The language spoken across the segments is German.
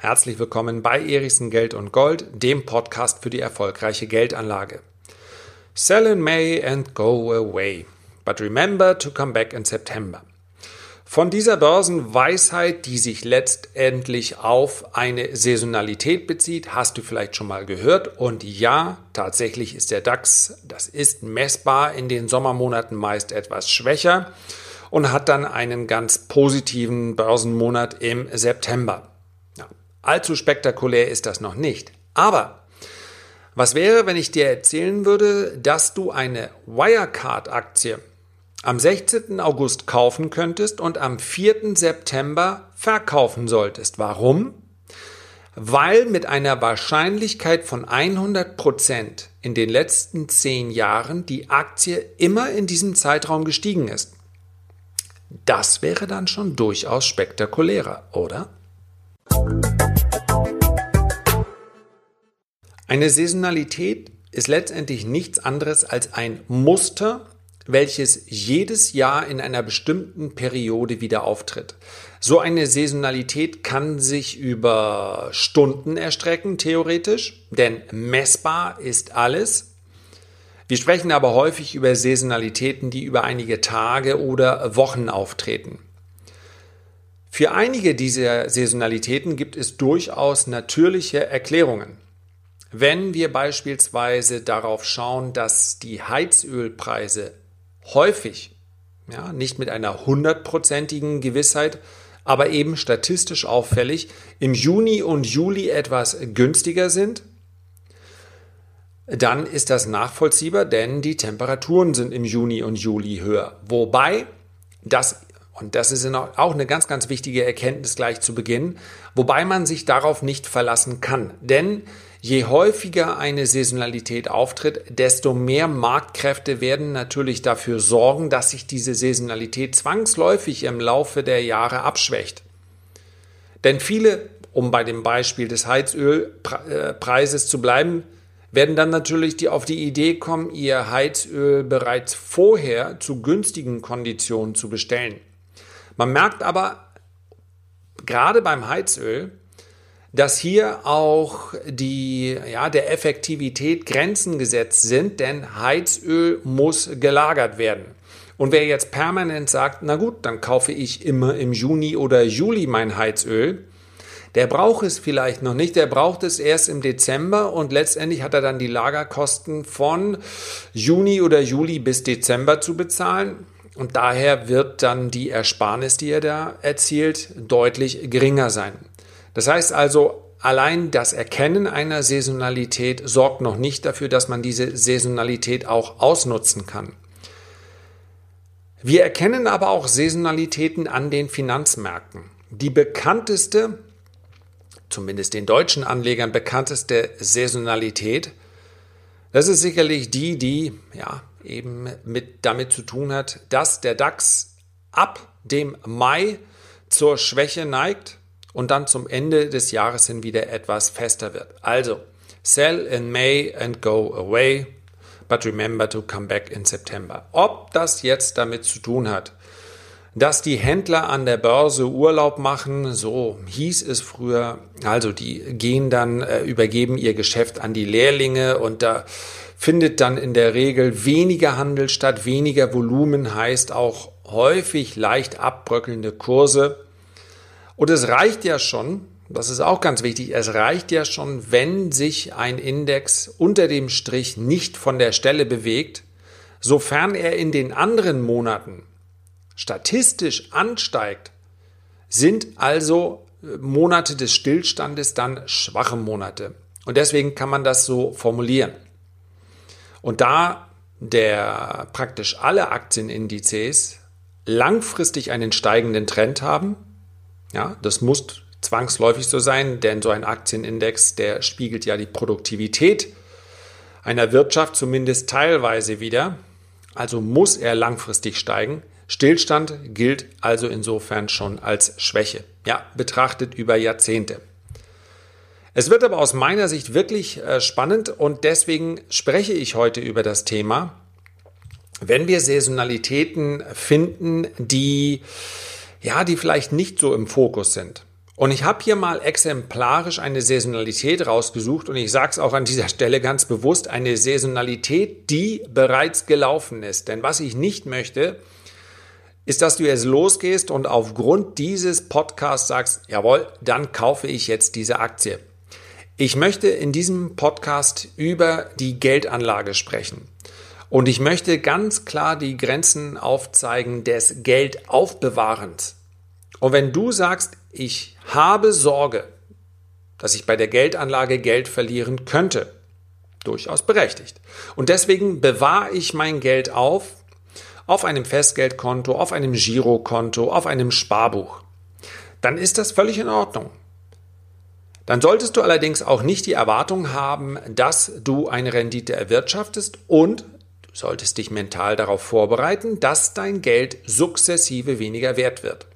Herzlich willkommen bei Erichsen Geld und Gold, dem Podcast für die erfolgreiche Geldanlage. Sell in May and go away, but remember to come back in September. Von dieser Börsenweisheit, die sich letztendlich auf eine Saisonalität bezieht, hast du vielleicht schon mal gehört. Und ja, tatsächlich ist der DAX, das ist messbar in den Sommermonaten meist etwas schwächer und hat dann einen ganz positiven Börsenmonat im September. Allzu spektakulär ist das noch nicht. Aber was wäre, wenn ich dir erzählen würde, dass du eine Wirecard-Aktie am 16. August kaufen könntest und am 4. September verkaufen solltest? Warum? Weil mit einer Wahrscheinlichkeit von 100 Prozent in den letzten zehn Jahren die Aktie immer in diesem Zeitraum gestiegen ist. Das wäre dann schon durchaus spektakulärer, oder? Eine Saisonalität ist letztendlich nichts anderes als ein Muster, welches jedes Jahr in einer bestimmten Periode wieder auftritt. So eine Saisonalität kann sich über Stunden erstrecken, theoretisch, denn messbar ist alles. Wir sprechen aber häufig über Saisonalitäten, die über einige Tage oder Wochen auftreten. Für einige dieser Saisonalitäten gibt es durchaus natürliche Erklärungen. Wenn wir beispielsweise darauf schauen, dass die Heizölpreise häufig, ja, nicht mit einer hundertprozentigen Gewissheit, aber eben statistisch auffällig, im Juni und Juli etwas günstiger sind, dann ist das nachvollziehbar, denn die Temperaturen sind im Juni und Juli höher. Wobei das, und das ist auch eine ganz, ganz wichtige Erkenntnis gleich zu Beginn, wobei man sich darauf nicht verlassen kann. Denn Je häufiger eine Saisonalität auftritt, desto mehr Marktkräfte werden natürlich dafür sorgen, dass sich diese Saisonalität zwangsläufig im Laufe der Jahre abschwächt. Denn viele, um bei dem Beispiel des Heizölpreises zu bleiben, werden dann natürlich die auf die Idee kommen, ihr Heizöl bereits vorher zu günstigen Konditionen zu bestellen. Man merkt aber gerade beim Heizöl, dass hier auch die, ja, der Effektivität Grenzen gesetzt sind, denn Heizöl muss gelagert werden. Und wer jetzt permanent sagt, na gut, dann kaufe ich immer im Juni oder Juli mein Heizöl, der braucht es vielleicht noch nicht, der braucht es erst im Dezember und letztendlich hat er dann die Lagerkosten von Juni oder Juli bis Dezember zu bezahlen. Und daher wird dann die Ersparnis, die er da erzielt, deutlich geringer sein. Das heißt also, allein das Erkennen einer Saisonalität sorgt noch nicht dafür, dass man diese Saisonalität auch ausnutzen kann. Wir erkennen aber auch Saisonalitäten an den Finanzmärkten. Die bekannteste, zumindest den deutschen Anlegern bekannteste Saisonalität, das ist sicherlich die, die ja eben mit damit zu tun hat, dass der DAX ab dem Mai zur Schwäche neigt und dann zum Ende des Jahres hin wieder etwas fester wird. Also, sell in May and go away, but remember to come back in September. Ob das jetzt damit zu tun hat, dass die Händler an der Börse Urlaub machen, so hieß es früher, also die gehen dann, äh, übergeben ihr Geschäft an die Lehrlinge und da findet dann in der Regel weniger Handel statt, weniger Volumen heißt auch häufig leicht abbröckelnde Kurse. Und es reicht ja schon, das ist auch ganz wichtig, es reicht ja schon, wenn sich ein Index unter dem Strich nicht von der Stelle bewegt, sofern er in den anderen Monaten statistisch ansteigt, sind also äh, Monate des Stillstandes dann schwache Monate. Und deswegen kann man das so formulieren. Und da der praktisch alle Aktienindizes langfristig einen steigenden Trend haben, ja, das muss zwangsläufig so sein, denn so ein Aktienindex, der spiegelt ja die Produktivität einer Wirtschaft zumindest teilweise wieder. Also muss er langfristig steigen. Stillstand gilt also insofern schon als Schwäche. Ja, betrachtet über Jahrzehnte. Es wird aber aus meiner Sicht wirklich äh, spannend und deswegen spreche ich heute über das Thema, wenn wir Saisonalitäten finden, die ja, die vielleicht nicht so im Fokus sind. Und ich habe hier mal exemplarisch eine Saisonalität rausgesucht und ich sage es auch an dieser Stelle ganz bewusst, eine Saisonalität, die bereits gelaufen ist. Denn was ich nicht möchte, ist, dass du jetzt losgehst und aufgrund dieses Podcasts sagst, jawohl, dann kaufe ich jetzt diese Aktie. Ich möchte in diesem Podcast über die Geldanlage sprechen. Und ich möchte ganz klar die Grenzen aufzeigen des Geldaufbewahrens. Und wenn du sagst, ich habe Sorge, dass ich bei der Geldanlage Geld verlieren könnte, durchaus berechtigt. Und deswegen bewahre ich mein Geld auf, auf einem Festgeldkonto, auf einem Girokonto, auf einem Sparbuch. Dann ist das völlig in Ordnung. Dann solltest du allerdings auch nicht die Erwartung haben, dass du eine Rendite erwirtschaftest und du solltest dich mental darauf vorbereiten, dass dein Geld sukzessive weniger wert wird.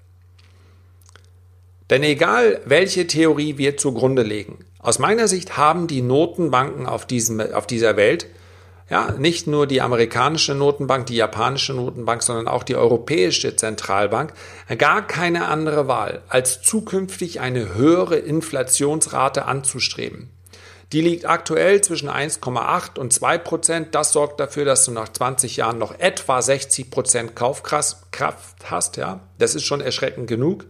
Denn egal, welche Theorie wir zugrunde legen, aus meiner Sicht haben die Notenbanken auf, diesem, auf dieser Welt, ja, nicht nur die amerikanische Notenbank, die japanische Notenbank, sondern auch die europäische Zentralbank, gar keine andere Wahl, als zukünftig eine höhere Inflationsrate anzustreben. Die liegt aktuell zwischen 1,8 und 2 Prozent. Das sorgt dafür, dass du nach 20 Jahren noch etwa 60 Prozent Kaufkraft hast. Ja, das ist schon erschreckend genug.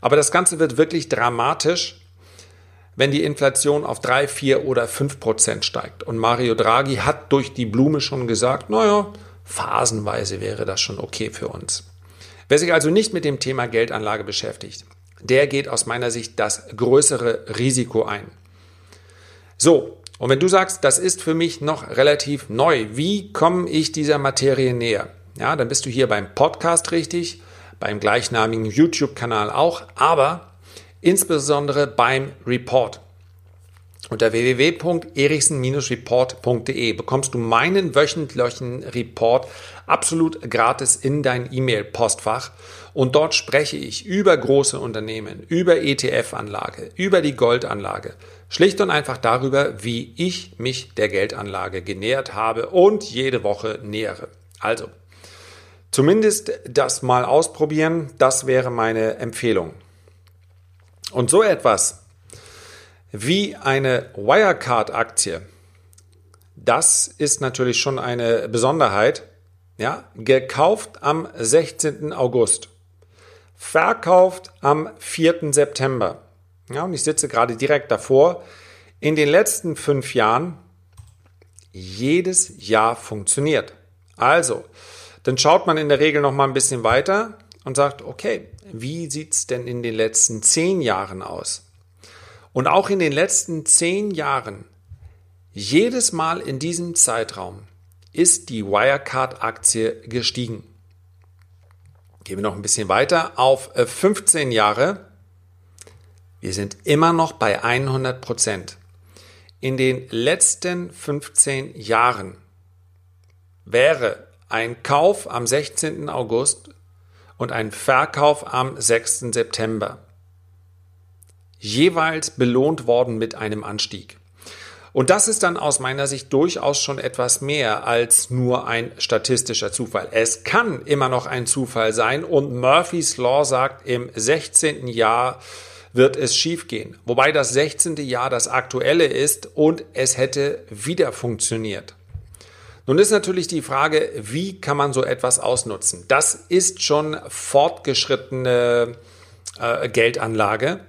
Aber das Ganze wird wirklich dramatisch, wenn die Inflation auf 3, 4 oder 5 Prozent steigt. Und Mario Draghi hat durch die Blume schon gesagt, naja, phasenweise wäre das schon okay für uns. Wer sich also nicht mit dem Thema Geldanlage beschäftigt, der geht aus meiner Sicht das größere Risiko ein. So, und wenn du sagst, das ist für mich noch relativ neu, wie komme ich dieser Materie näher? Ja, dann bist du hier beim Podcast richtig beim gleichnamigen YouTube-Kanal auch, aber insbesondere beim Report. Unter www.erichsen-report.de bekommst du meinen wöchentlichen Report absolut gratis in dein E-Mail-Postfach und dort spreche ich über große Unternehmen, über ETF-Anlage, über die Goldanlage, schlicht und einfach darüber, wie ich mich der Geldanlage genähert habe und jede Woche nähere. Also, Zumindest das mal ausprobieren, das wäre meine Empfehlung. Und so etwas wie eine Wirecard-Aktie, das ist natürlich schon eine Besonderheit. Ja, gekauft am 16. August, verkauft am 4. September. Ja, und ich sitze gerade direkt davor. In den letzten fünf Jahren jedes Jahr funktioniert. Also, dann schaut man in der Regel noch mal ein bisschen weiter und sagt, okay, wie sieht es denn in den letzten zehn Jahren aus? Und auch in den letzten zehn Jahren, jedes Mal in diesem Zeitraum, ist die Wirecard-Aktie gestiegen. Gehen wir noch ein bisschen weiter auf 15 äh, Jahre. Wir sind immer noch bei 100 Prozent. In den letzten 15 Jahren wäre ein Kauf am 16. August und ein Verkauf am 6. September. Jeweils belohnt worden mit einem Anstieg. Und das ist dann aus meiner Sicht durchaus schon etwas mehr als nur ein statistischer Zufall. Es kann immer noch ein Zufall sein und Murphy's Law sagt, im 16. Jahr wird es schiefgehen. Wobei das 16. Jahr das aktuelle ist und es hätte wieder funktioniert. Nun ist natürlich die Frage, wie kann man so etwas ausnutzen? Das ist schon fortgeschrittene äh, Geldanlage.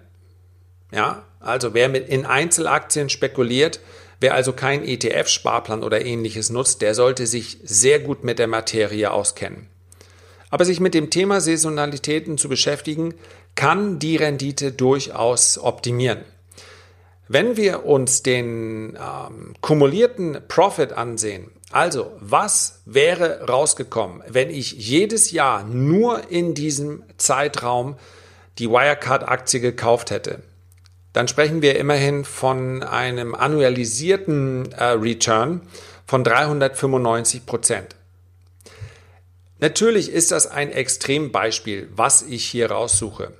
Ja, also wer mit in Einzelaktien spekuliert, wer also kein ETF-Sparplan oder ähnliches nutzt, der sollte sich sehr gut mit der Materie auskennen. Aber sich mit dem Thema Saisonalitäten zu beschäftigen, kann die Rendite durchaus optimieren. Wenn wir uns den ähm, kumulierten Profit ansehen, also, was wäre rausgekommen, wenn ich jedes Jahr nur in diesem Zeitraum die Wirecard-Aktie gekauft hätte? Dann sprechen wir immerhin von einem annualisierten äh, Return von 395 Prozent. Natürlich ist das ein Extrembeispiel, was ich hier raussuche.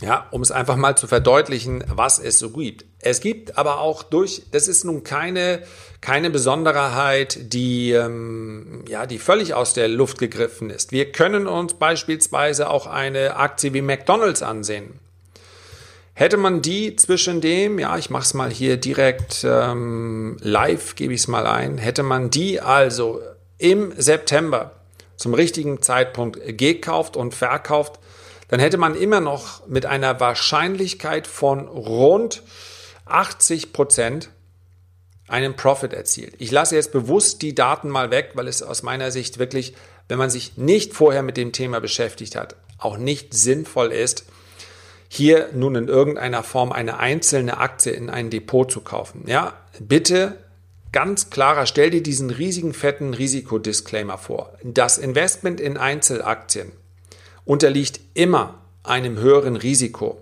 Ja, um es einfach mal zu verdeutlichen, was es so gibt. Es gibt aber auch durch, das ist nun keine, keine Besonderheit, die, ähm, ja, die völlig aus der Luft gegriffen ist. Wir können uns beispielsweise auch eine Aktie wie McDonald's ansehen. Hätte man die zwischen dem, ja, ich mache es mal hier direkt ähm, live, gebe ich es mal ein, hätte man die also im September zum richtigen Zeitpunkt gekauft und verkauft, dann hätte man immer noch mit einer Wahrscheinlichkeit von rund 80 Prozent einen Profit erzielt. Ich lasse jetzt bewusst die Daten mal weg, weil es aus meiner Sicht wirklich, wenn man sich nicht vorher mit dem Thema beschäftigt hat, auch nicht sinnvoll ist, hier nun in irgendeiner Form eine einzelne Aktie in ein Depot zu kaufen. Ja, bitte ganz klarer, stell dir diesen riesigen fetten Risikodisclaimer vor. Das Investment in Einzelaktien unterliegt immer einem höheren Risiko.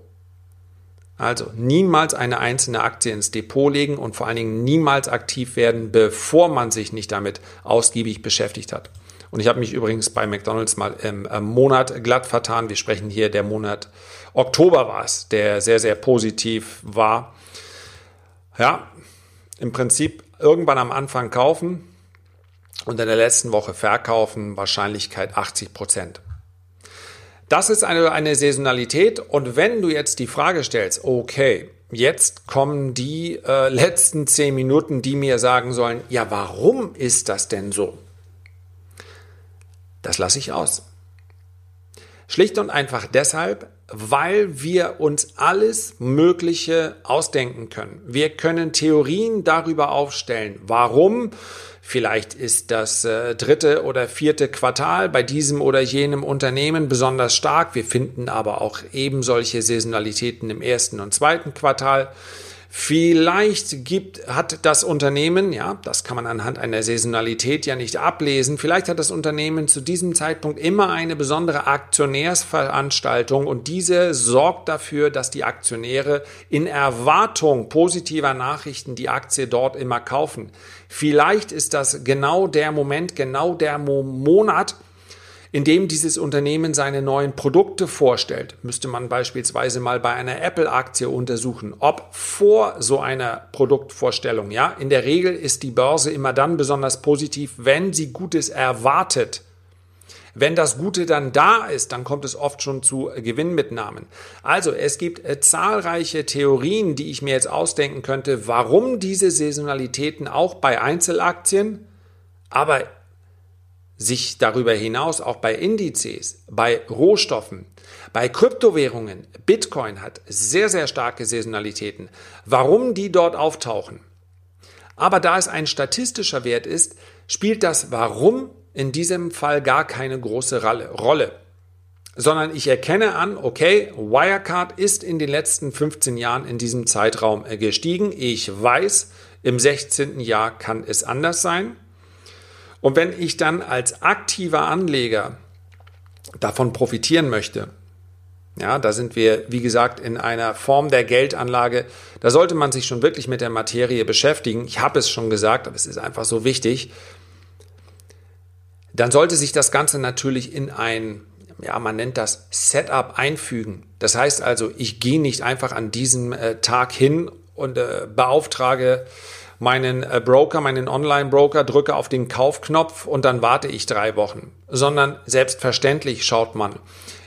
Also niemals eine einzelne Aktie ins Depot legen und vor allen Dingen niemals aktiv werden, bevor man sich nicht damit ausgiebig beschäftigt hat. Und ich habe mich übrigens bei McDonald's mal im Monat glatt vertan. Wir sprechen hier der Monat Oktober war es, der sehr, sehr positiv war. Ja, im Prinzip irgendwann am Anfang kaufen und in der letzten Woche verkaufen, Wahrscheinlichkeit 80 Prozent. Das ist eine, eine Saisonalität und wenn du jetzt die Frage stellst, okay, jetzt kommen die äh, letzten zehn Minuten, die mir sagen sollen, ja, warum ist das denn so? Das lasse ich aus. Schlicht und einfach deshalb, weil wir uns alles Mögliche ausdenken können. Wir können Theorien darüber aufstellen, warum vielleicht ist das äh, dritte oder vierte Quartal bei diesem oder jenem Unternehmen besonders stark. Wir finden aber auch eben solche Saisonalitäten im ersten und zweiten Quartal. Vielleicht gibt, hat das Unternehmen, ja, das kann man anhand einer Saisonalität ja nicht ablesen, vielleicht hat das Unternehmen zu diesem Zeitpunkt immer eine besondere Aktionärsveranstaltung und diese sorgt dafür, dass die Aktionäre in Erwartung positiver Nachrichten die Aktie dort immer kaufen. Vielleicht ist das genau der Moment, genau der Monat, in dem dieses Unternehmen seine neuen Produkte vorstellt, müsste man beispielsweise mal bei einer Apple-Aktie untersuchen, ob vor so einer Produktvorstellung, ja, in der Regel ist die Börse immer dann besonders positiv, wenn sie Gutes erwartet. Wenn das Gute dann da ist, dann kommt es oft schon zu Gewinnmitnahmen. Also es gibt äh, zahlreiche Theorien, die ich mir jetzt ausdenken könnte, warum diese Saisonalitäten auch bei Einzelaktien, aber sich darüber hinaus auch bei Indizes, bei Rohstoffen, bei Kryptowährungen, Bitcoin hat sehr, sehr starke Saisonalitäten. Warum die dort auftauchen? Aber da es ein statistischer Wert ist, spielt das Warum in diesem Fall gar keine große Rolle. Sondern ich erkenne an, okay, Wirecard ist in den letzten 15 Jahren in diesem Zeitraum gestiegen. Ich weiß, im 16. Jahr kann es anders sein. Und wenn ich dann als aktiver Anleger davon profitieren möchte, ja, da sind wir, wie gesagt, in einer Form der Geldanlage. Da sollte man sich schon wirklich mit der Materie beschäftigen. Ich habe es schon gesagt, aber es ist einfach so wichtig. Dann sollte sich das Ganze natürlich in ein, ja, man nennt das Setup einfügen. Das heißt also, ich gehe nicht einfach an diesem äh, Tag hin und äh, beauftrage meinen äh, Broker, meinen Online-Broker, drücke auf den Kaufknopf und dann warte ich drei Wochen, sondern selbstverständlich schaut man,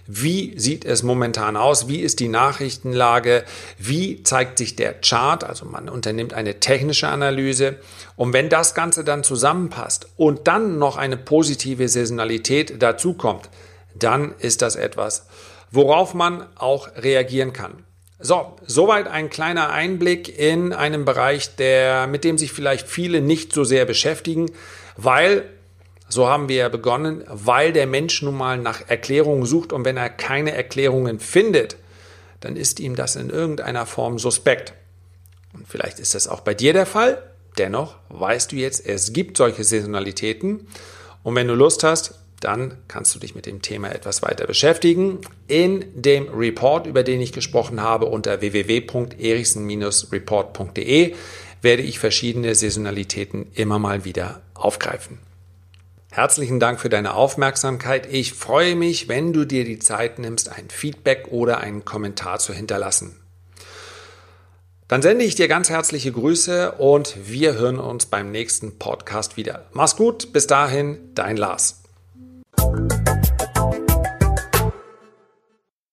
wie sieht es momentan aus? Wie ist die Nachrichtenlage? Wie zeigt sich der Chart? Also man unternimmt eine technische Analyse. Und wenn das Ganze dann zusammenpasst und dann noch eine positive Saisonalität dazukommt, dann ist das etwas, worauf man auch reagieren kann. So, soweit ein kleiner Einblick in einen Bereich, der, mit dem sich vielleicht viele nicht so sehr beschäftigen, weil, so haben wir ja begonnen, weil der Mensch nun mal nach Erklärungen sucht und wenn er keine Erklärungen findet, dann ist ihm das in irgendeiner Form suspekt. Und vielleicht ist das auch bei dir der Fall. Dennoch weißt du jetzt, es gibt solche Saisonalitäten. Und wenn du Lust hast, dann kannst du dich mit dem Thema etwas weiter beschäftigen. In dem Report, über den ich gesprochen habe, unter www.erichsen-report.de werde ich verschiedene Saisonalitäten immer mal wieder aufgreifen. Herzlichen Dank für deine Aufmerksamkeit. Ich freue mich, wenn du dir die Zeit nimmst, ein Feedback oder einen Kommentar zu hinterlassen. Dann sende ich dir ganz herzliche Grüße und wir hören uns beim nächsten Podcast wieder. Mach's gut, bis dahin, dein Lars. Música